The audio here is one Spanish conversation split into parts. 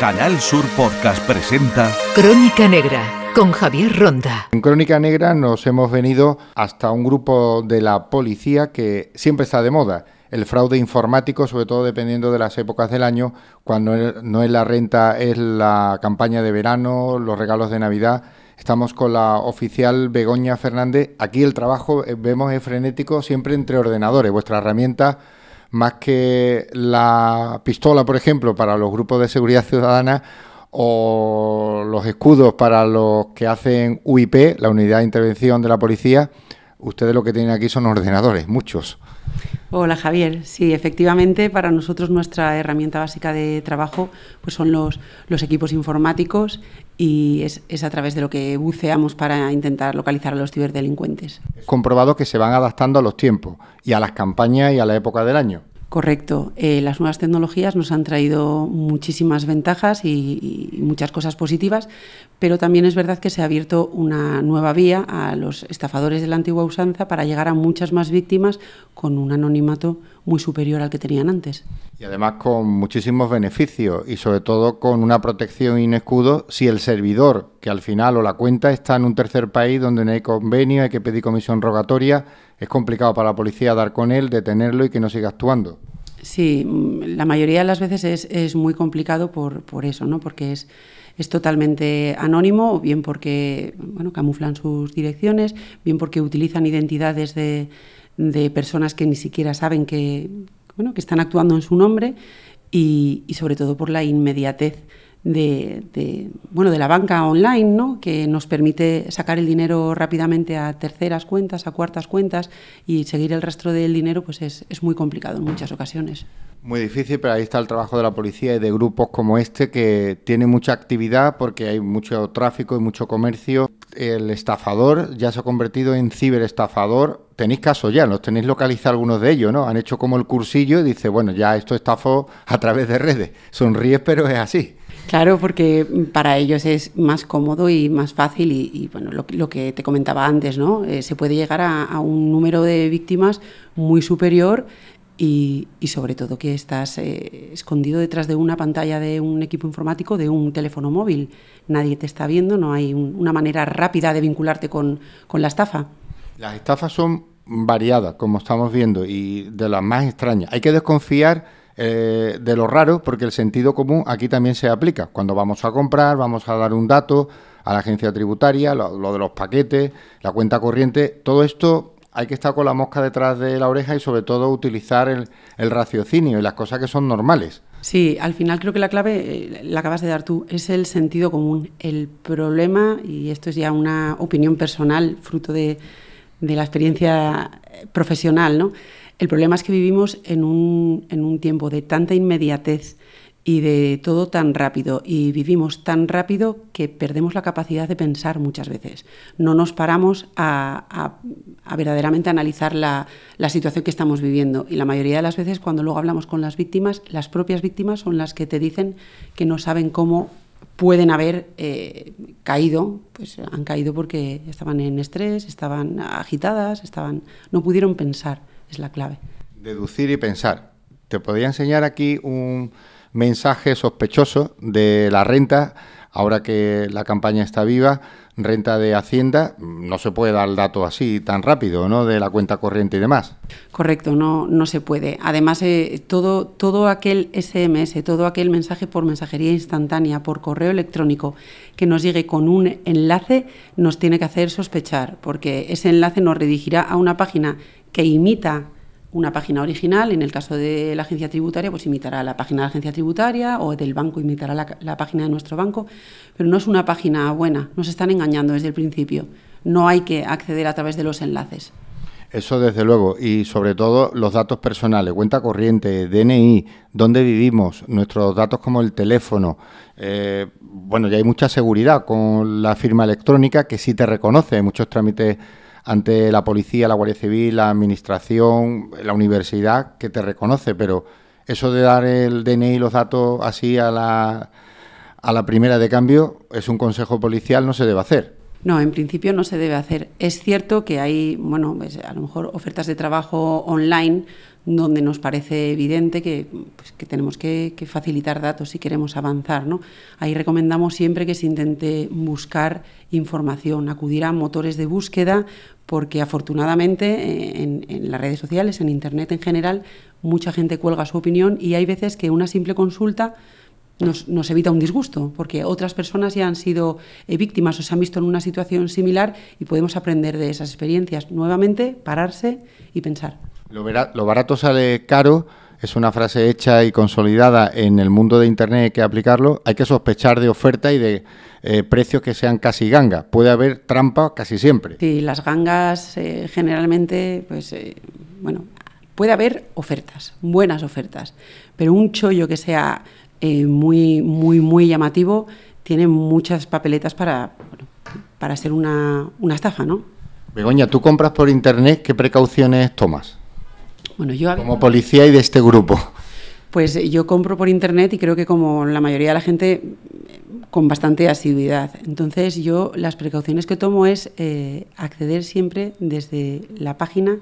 Canal Sur Podcast presenta Crónica Negra con Javier Ronda. En Crónica Negra nos hemos venido hasta un grupo de la policía que siempre está de moda. El fraude informático, sobre todo dependiendo de las épocas del año, cuando no es la renta, es la campaña de verano, los regalos de Navidad. Estamos con la oficial Begoña Fernández. Aquí el trabajo, eh, vemos, es frenético siempre entre ordenadores. Vuestra herramienta más que la pistola, por ejemplo, para los grupos de seguridad ciudadana o los escudos para los que hacen UIP, la unidad de intervención de la policía, ustedes lo que tienen aquí son ordenadores, muchos. Hola Javier, sí, efectivamente para nosotros nuestra herramienta básica de trabajo pues son los, los equipos informáticos y es, es, a través de lo que buceamos para intentar localizar a los ciberdelincuentes. Es comprobado que se van adaptando a los tiempos y a las campañas y a la época del año. Correcto. Eh, las nuevas tecnologías nos han traído muchísimas ventajas y, muchas cosas positivas, pero también es verdad que se ha abierto una nueva vía a los estafadores de la antigua usanza para llegar a muchas más víctimas con un anonimato muy superior al que tenían antes. Y además con muchísimos beneficios y sobre todo con una protección y escudo si el servidor, que al final o la cuenta está en un tercer país donde no hay convenio, hay que pedir comisión rogatoria, es complicado para la policía dar con él, detenerlo y que no siga actuando. Sí, la mayoría de las veces es, es muy complicado por, por, eso, ¿no? Porque es, es totalmente anónimo, bien porque bueno, camuflan sus direcciones, bien porque utilizan identidades de, de personas que ni siquiera saben que, bueno, que están actuando en su nombre y sobre todo por la inmediatez de, bueno, de la banca online, ¿no? que nos permite sacar el dinero rápidamente a terceras cuentas, a cuartas cuentas y seguir el rastro del dinero pues es, es muy complicado en muchas ocasiones. Muy difícil, pero ahí está el trabajo de la policía y de grupos como este que tiene mucha actividad porque hay mucho tráfico y mucho comercio. El estafador ya se ha convertido en ciberestafador. Tenéis casos ya, los tenéis localizado algunos de ellos, ¿no? Han hecho como el cursillo y dice, bueno, ya esto estafó a través de redes. Sonríes, pero es así. Claro, porque para ellos es más cómodo y más fácil y, bueno, lo, lo, que te comentaba antes, ¿no? Eh, se puede llegar a, a, un número de víctimas muy superior y, y sobre todo que estás eh, escondido detrás de una pantalla de un equipo informático, de un teléfono móvil. Nadie te está viendo, no hay un, una manera rápida de vincularte con, con la estafa. Las estafas son variadas, como estamos viendo, y de las más extrañas. Hay que desconfiar eh, de lo raro, porque el sentido común aquí también se aplica. Cuando vamos a comprar, vamos a dar un dato a la agencia tributaria, lo, de los paquetes, la cuenta corriente, todo esto hay que estar con la mosca detrás de la oreja y sobre todo utilizar el, el raciocinio y las cosas que son normales. Sí, al final creo que la clave, eh, la acabas de dar tú, es el sentido común. El problema, y esto es ya una opinión personal, fruto de, de la experiencia profesional, ¿no? El problema es que vivimos en un, en un tiempo de tanta inmediatez y de todo tan rápido y vivimos tan rápido que perdemos la capacidad de pensar muchas veces. No nos paramos a, a, verdaderamente analizar la, la, situación que estamos viviendo y la mayoría de las veces cuando luego hablamos con las víctimas, las propias víctimas son las que te dicen que no saben cómo pueden haber eh, caído, pues han caído porque estaban en estrés, estaban agitadas, estaban no pudieron pensar es la clave. Deducir y pensar. Te podría enseñar aquí un mensaje sospechoso de la renta, ahora que la campaña está viva, renta de Hacienda, no se puede dar el dato así tan rápido, ¿no? De la cuenta corriente y demás. Correcto, no, no se puede. Además, eh, todo, todo aquel SMS, todo aquel mensaje por mensajería instantánea, por correo electrónico, que nos llegue con un enlace, nos tiene que hacer sospechar, porque ese enlace nos redirigirá a una página que imita una página original, en el caso de la agencia tributaria, pues imitará la página de la agencia tributaria o del banco imitará la, página de nuestro banco, pero no es una página buena, nos están engañando desde el principio, no hay que acceder a través de los enlaces. Eso desde luego, y sobre todo los datos personales, cuenta corriente, DNI, dónde vivimos, nuestros datos como el teléfono. Eh, bueno, ya hay mucha seguridad con la firma electrónica que sí te reconoce, muchos trámites ante la policía, la Guardia Civil, la administración, la universidad, que te reconoce, pero eso de dar el DNI y los datos así a la, a la primera de cambio es un consejo policial, no se debe hacer. No, en principio no se debe hacer. Es cierto que hay, bueno, pues, a lo mejor ofertas de trabajo online donde nos parece evidente que, pues, que tenemos que, facilitar datos si queremos avanzar. ¿no? Ahí recomendamos siempre que se intente buscar información, acudir a motores de búsqueda, porque afortunadamente en, en las redes sociales, en Internet en general, mucha gente cuelga su opinión y hay veces que una simple consulta nos, nos, evita un disgusto, porque otras personas ya han sido eh, víctimas o se han visto en una situación similar y podemos aprender de esas experiencias. Nuevamente, pararse y pensar. Lo, vera, lo barato sale caro es una frase hecha y consolidada en el mundo de Internet, hay que aplicarlo. Hay que sospechar de oferta y de eh, precios que sean casi ganga. Puede haber trampa casi siempre. Sí, las gangas eh, generalmente, pues, bueno, puede haber ofertas, buenas ofertas, pero un chollo que sea eh, muy, muy, muy llamativo tiene muchas papeletas para, bueno, para ser una, una estafa, ¿no? Begoña, tú compras por Internet, ¿qué precauciones tomas? Bueno, yo como policía y de este grupo. Pues yo compro por internet y creo que como la mayoría de la gente con bastante asiduidad. Entonces yo las precauciones que tomo es eh, acceder siempre desde la página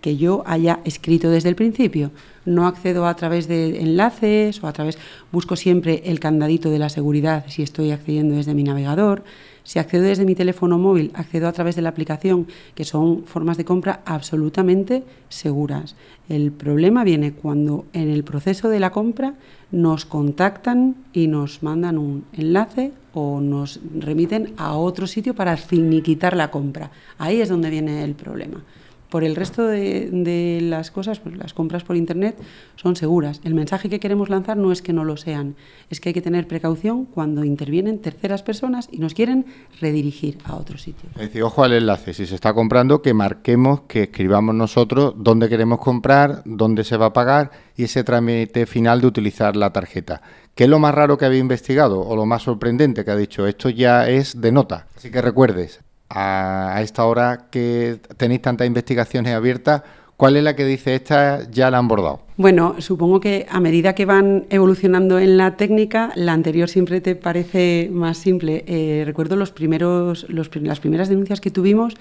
que yo haya escrito desde el principio. No accedo a través de enlaces o a través busco siempre el candadito de la seguridad si estoy accediendo desde mi navegador. Si accedo desde mi teléfono móvil, accedo a través de la aplicación, que son formas de compra absolutamente seguras. El problema viene cuando en el proceso de la compra nos contactan y nos mandan un enlace o nos remiten a otro sitio para finiquitar la compra. Ahí es donde viene el problema. Por el resto de, las cosas, pues las compras por Internet son seguras. El mensaje que queremos lanzar no es que no lo sean, es que hay que tener precaución cuando intervienen terceras personas y nos quieren redirigir a otro sitio. Es decir, ojo al enlace, si se está comprando, que marquemos, que escribamos nosotros dónde queremos comprar, dónde se va a pagar y ese trámite final de utilizar la tarjeta. ¿Qué es lo más raro que había investigado o lo más sorprendente que ha dicho? Esto ya es de nota. Así que recuerdes, a esta hora que tenéis tantas investigaciones abiertas, ¿cuál es la que dice esta ya la han bordado? Bueno, supongo que a medida que van evolucionando en la técnica, la anterior siempre te parece más simple. Eh, recuerdo los primeros, las primeras denuncias que tuvimos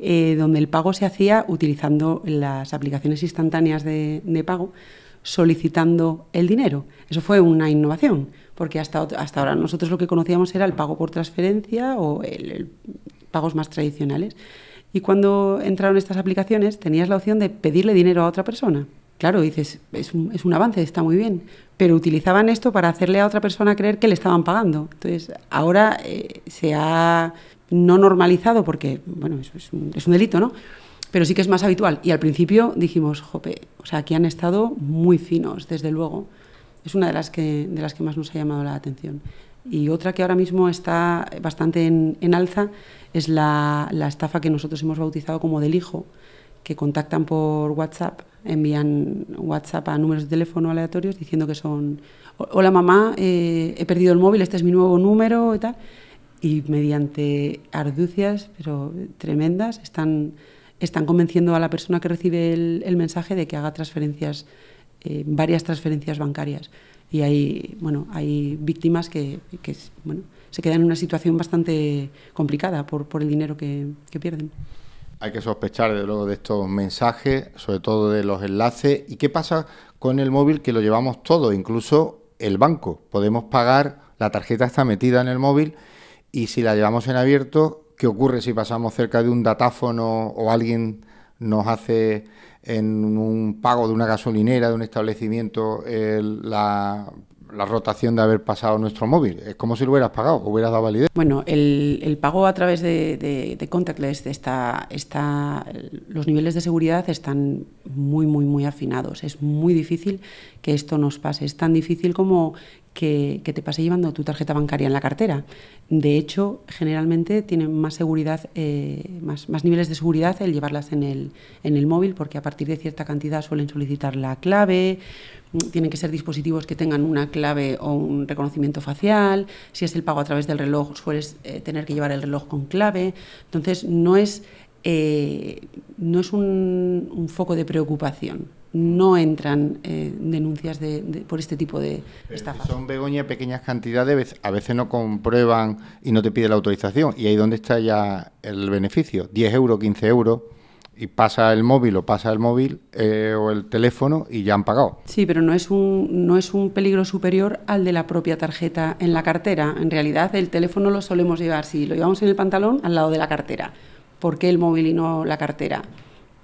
eh, donde el pago se hacía utilizando las aplicaciones instantáneas de, pago solicitando el dinero. Eso fue una innovación, porque hasta, hasta ahora nosotros lo que conocíamos era el pago por transferencia o el pagos más tradicionales. Y cuando entraron estas aplicaciones tenías la opción de pedirle dinero a otra persona. Claro, dices, es un, es un, avance, está muy bien, pero utilizaban esto para hacerle a otra persona creer que le estaban pagando. Entonces, ahora eh, se ha no normalizado porque, bueno, eso es un, es un delito, ¿no? Pero sí que es más habitual. Y al principio dijimos, jope, o sea, aquí han estado muy finos, desde luego. Es una de las que, de las que más nos ha llamado la atención. Y otra que ahora mismo está bastante en, alza es la, la, estafa que nosotros hemos bautizado como del hijo, que contactan por WhatsApp, envían WhatsApp a números de teléfono aleatorios diciendo que son, hola mamá, eh, he perdido el móvil, este es mi nuevo número y tal. Y mediante arducias, pero tremendas, están, están convenciendo a la persona que recibe el, el mensaje de que haga transferencias, eh, varias transferencias bancarias y hay, bueno, hay víctimas que, bueno, se quedan en una situación bastante complicada por, por el dinero que, que, pierden. Hay que sospechar, desde luego, de estos mensajes, sobre todo de los enlaces. ¿Y qué pasa con el móvil que lo llevamos todo, incluso el banco? Podemos pagar, la tarjeta está metida en el móvil y si la llevamos en abierto, ¿qué ocurre si pasamos cerca de un datáfono o alguien nos hace en un pago de una gasolinera, de un establecimiento, la, la, rotación de haber pasado nuestro móvil. Es como si lo hubieras pagado, hubieras dado validez. Bueno, el, el pago a través de, de, de contactless está, está, los niveles de seguridad están muy, muy, muy afinados. Es muy difícil que esto nos pase. Es tan difícil como que, te pase llevando tu tarjeta bancaria en la cartera. De hecho, generalmente tienen más seguridad, eh, más, niveles de seguridad el llevarlas en el, en el móvil, porque a partir de cierta cantidad suelen solicitar la clave, tienen que ser dispositivos que tengan una clave o un reconocimiento facial, si es el pago a través del reloj, sueles eh, tener que llevar el reloj con clave. Entonces, no es, eh, no es un foco de preocupación no entran eh, denuncias de, por este tipo de estafas. Son, Begoña, pequeñas cantidades, a veces no comprueban y no te pide la autorización. Y ahí donde está ya el beneficio, 10 euros, 15 euros, y pasa el móvil o pasa el móvil eh, o el teléfono y ya han pagado. Sí, pero no es, un, no es un peligro superior al de la propia tarjeta en la cartera. En realidad el teléfono lo solemos llevar, si lo llevamos en el pantalón, al lado de la cartera. ¿Por qué el móvil y no la cartera?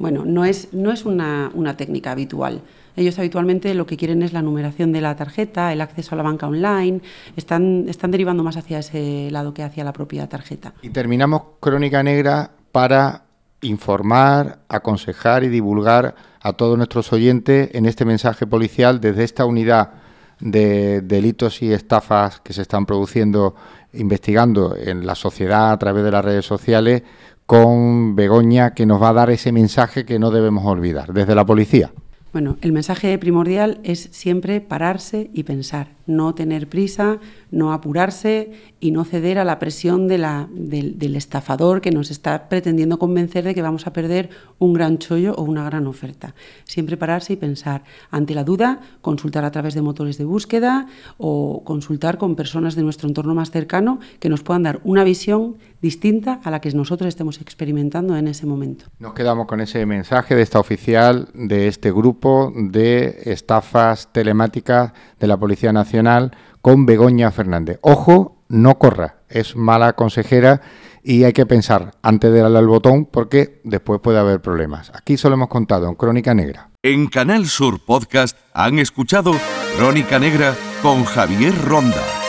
Bueno, no es, no es una, una técnica habitual. Ellos habitualmente lo que quieren es la numeración de la tarjeta, el acceso a la banca online, están, están derivando más hacia ese lado que hacia la propia tarjeta. Y terminamos Crónica Negra para informar, aconsejar y divulgar a todos nuestros oyentes en este mensaje policial desde esta unidad de delitos y estafas que se están produciendo, investigando en la sociedad a través de las redes sociales, con Begoña, que nos va a dar ese mensaje que no debemos olvidar, desde la policía. Bueno, el mensaje primordial es siempre pararse y pensar, no tener prisa, no apurarse y no ceder a la presión de la, del, estafador que nos está pretendiendo convencer de que vamos a perder un gran chollo o una gran oferta. Siempre pararse y pensar. Ante la duda, consultar a través de motores de búsqueda o consultar con personas de nuestro entorno más cercano que nos puedan dar una visión distinta a la que nosotros estemos experimentando en ese momento. Nos quedamos con ese mensaje de esta oficial, de este de estafas telemáticas de la Policía Nacional con Begoña Fernández. Ojo, no corra, es mala consejera y hay que pensar antes de darle al botón porque después puede haber problemas. Aquí solo hemos contado en Crónica Negra. En Canal Sur Podcast han escuchado Crónica Negra con Javier Ronda.